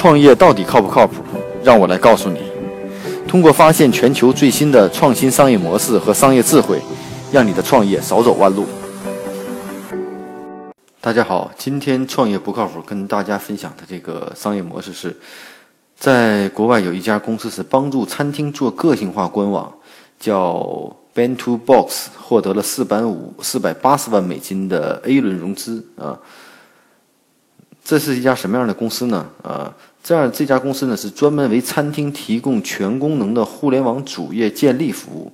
创业到底靠不靠谱？让我来告诉你。通过发现全球最新的创新商业模式和商业智慧，让你的创业少走弯路。大家好，今天创业不靠谱，跟大家分享的这个商业模式是，在国外有一家公司是帮助餐厅做个性化官网，叫 Bento Box，获得了四百五四百八十万美金的 A 轮融资啊。这是一家什么样的公司呢？啊？这样，这家公司呢是专门为餐厅提供全功能的互联网主页建立服务，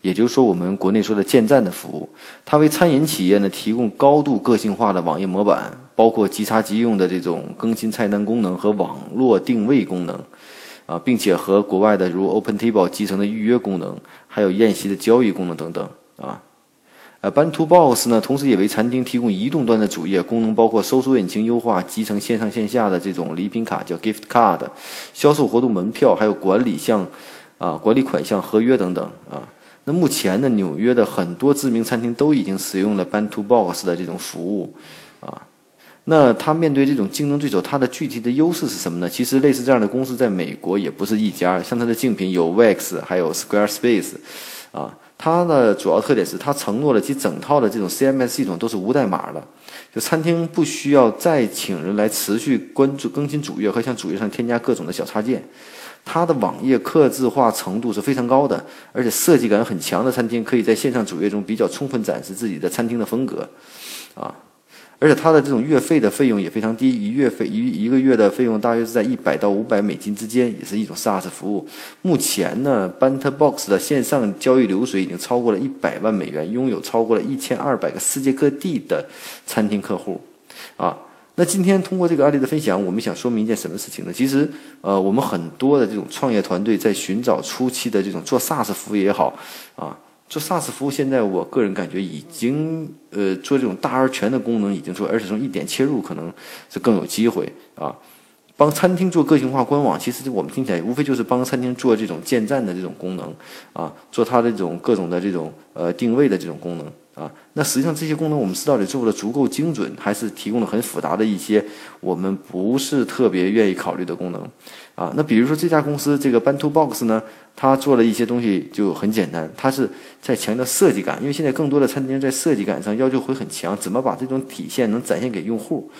也就是说，我们国内说的建站的服务。它为餐饮企业呢提供高度个性化的网页模板，包括即插即用的这种更新菜单功能和网络定位功能，啊，并且和国外的如 OpenTable 集成的预约功能，还有宴席的交易功能等等，啊。呃 b a n t o Box 呢，同时也为餐厅提供移动端的主页功能，包括搜索引擎优化、集成线上线下的这种礼品卡叫 Gift Card、销售活动门票，还有管理项啊管理款项合约等等啊。那目前呢，纽约的很多知名餐厅都已经使用了 b a n t o Box 的这种服务啊。那它面对这种竞争对手，它的具体的优势是什么呢？其实类似这样的公司在美国也不是一家，像它的竞品有 Wix，还有 Squarespace 啊。它的主要特点是，它承诺了其整套的这种 CMS 系统都是无代码的，就餐厅不需要再请人来持续关注更新主页和向主页上添加各种的小插件。它的网页刻字化程度是非常高的，而且设计感很强的餐厅可以在线上主页中比较充分展示自己的餐厅的风格，啊。而且它的这种月费的费用也非常低，一月费一一个月的费用大约是在一百到五百美金之间，也是一种 SaaS 服务。目前呢 b a n t b o x 的线上交易流水已经超过了一百万美元，拥有超过了一千二百个世界各地的餐厅客户。啊，那今天通过这个案例的分享，我们想说明一件什么事情呢？其实，呃，我们很多的这种创业团队在寻找初期的这种做 SaaS 服务也好，啊。做 SaaS 服务，现在我个人感觉已经，呃，做这种大而全的功能已经做，而且从一点切入可能是更有机会啊。帮餐厅做个性化官网，其实我们听起来无非就是帮餐厅做这种建站的这种功能啊，做它的这种各种的这种呃定位的这种功能。啊，那实际上这些功能我们是到底做的足够精准，还是提供了很复杂的一些我们不是特别愿意考虑的功能？啊，那比如说这家公司这个 Bantu Box 呢，它做了一些东西就很简单，它是在强调设计感，因为现在更多的餐厅在设计感上要求会很强，怎么把这种体现能展现给用户？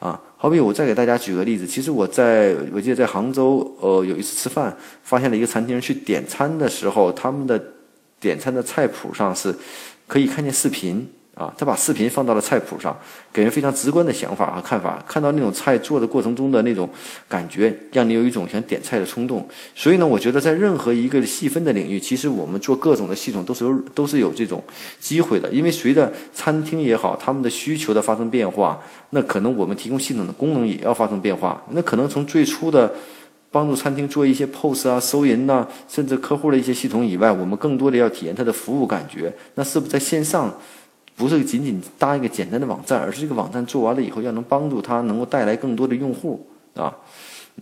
啊，好比我再给大家举个例子，其实我在我记得在杭州，呃，有一次吃饭，发现了一个餐厅去点餐的时候，他们的点餐的菜谱上是。可以看见视频啊，他把视频放到了菜谱上，给人非常直观的想法和看法。看到那种菜做的过程中的那种感觉，让你有一种想点菜的冲动。所以呢，我觉得在任何一个细分的领域，其实我们做各种的系统都是有都是有这种机会的。因为随着餐厅也好，他们的需求的发生变化，那可能我们提供系统的功能也要发生变化。那可能从最初的。帮助餐厅做一些 POS 啊、收银呐，甚至客户的一些系统以外，我们更多的要体验它的服务感觉。那是不是在线上，不是仅仅搭一个简单的网站，而是这个网站做完了以后，要能帮助他能够带来更多的用户啊？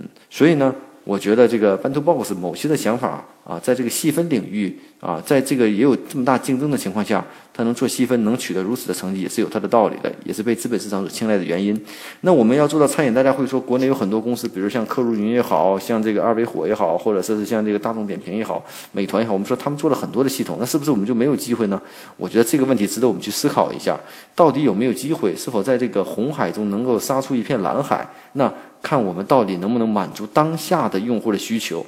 嗯，所以呢，我觉得这个 b a n t o Box 某些的想法啊，在这个细分领域啊，在这个也有这么大竞争的情况下。它能做细分，能取得如此的成绩，也是有它的道理的，也是被资本市场所青睐的原因。那我们要做到餐饮，大家会说，国内有很多公司，比如像客如云也好像这个二维火也好，或者说是像这个大众点评也好、美团也好，我们说他们做了很多的系统，那是不是我们就没有机会呢？我觉得这个问题值得我们去思考一下，到底有没有机会？是否在这个红海中能够杀出一片蓝海？那看我们到底能不能满足当下的用户的需求。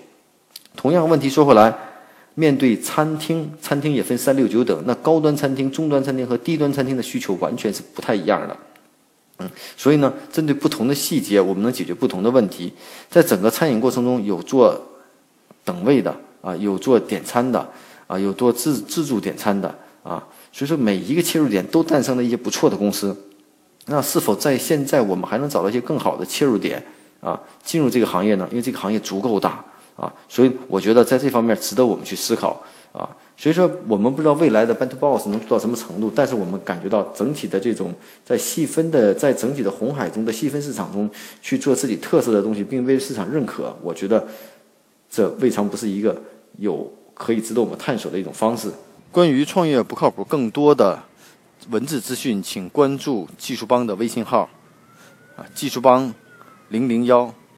同样问题说回来。面对餐厅，餐厅也分三六九等。那高端餐厅、中端餐厅和低端餐厅的需求完全是不太一样的。嗯，所以呢，针对不同的细节，我们能解决不同的问题。在整个餐饮过程中，有做等位的啊，有做点餐的啊，有做自自助点餐的啊。所以说，每一个切入点都诞生了一些不错的公司。那是否在现在我们还能找到一些更好的切入点啊，进入这个行业呢？因为这个行业足够大。啊，所以我觉得在这方面值得我们去思考啊。所以说，我们不知道未来的 b a n t Boss 能做到什么程度，但是我们感觉到整体的这种在细分的，在整体的红海中的细分市场中去做自己特色的东西，并被市场认可，我觉得这未尝不是一个有可以值得我们探索的一种方式。关于创业不靠谱，更多的文字资讯，请关注技术帮的微信号啊，技术帮零零幺。